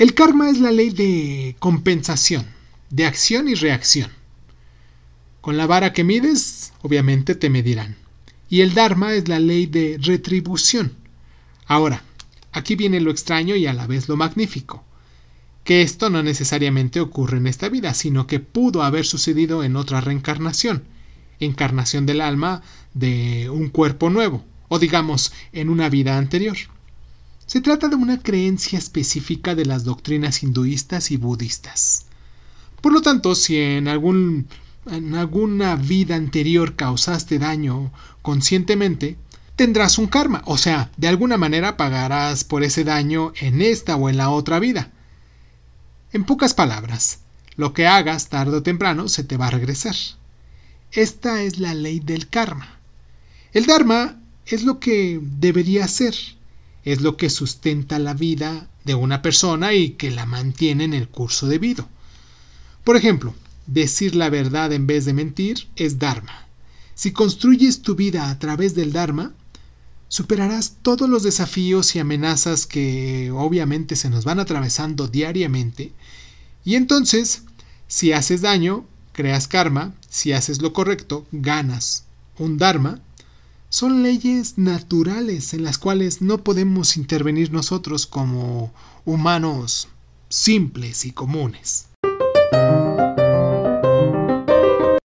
El karma es la ley de compensación, de acción y reacción. Con la vara que mides, obviamente te medirán. Y el Dharma es la ley de retribución. Ahora, aquí viene lo extraño y a la vez lo magnífico. Que esto no necesariamente ocurre en esta vida, sino que pudo haber sucedido en otra reencarnación, encarnación del alma de un cuerpo nuevo, o digamos, en una vida anterior. Se trata de una creencia específica de las doctrinas hinduistas y budistas. Por lo tanto, si en alguna vida anterior causaste daño conscientemente, tendrás un karma, o sea, de alguna manera pagarás por ese daño en esta o en la otra vida. En pocas palabras, lo que hagas tarde o temprano se te va a regresar. Esta es la ley del karma. El dharma es lo que debería ser, es lo que sustenta la vida de una persona y que la mantiene en el curso debido. Por ejemplo, Decir la verdad en vez de mentir es Dharma. Si construyes tu vida a través del Dharma, superarás todos los desafíos y amenazas que obviamente se nos van atravesando diariamente. Y entonces, si haces daño, creas karma, si haces lo correcto, ganas un Dharma. Son leyes naturales en las cuales no podemos intervenir nosotros como humanos simples y comunes.